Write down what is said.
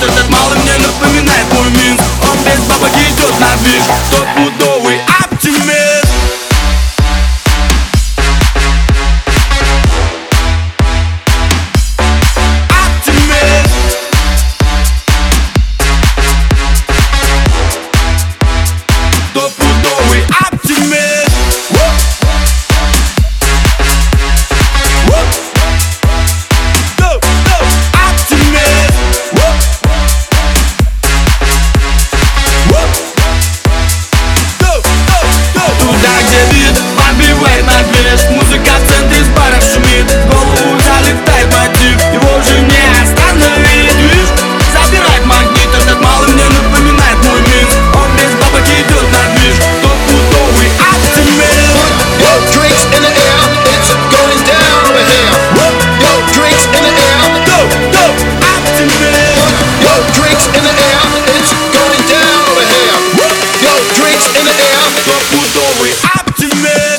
Luister het malen optimist.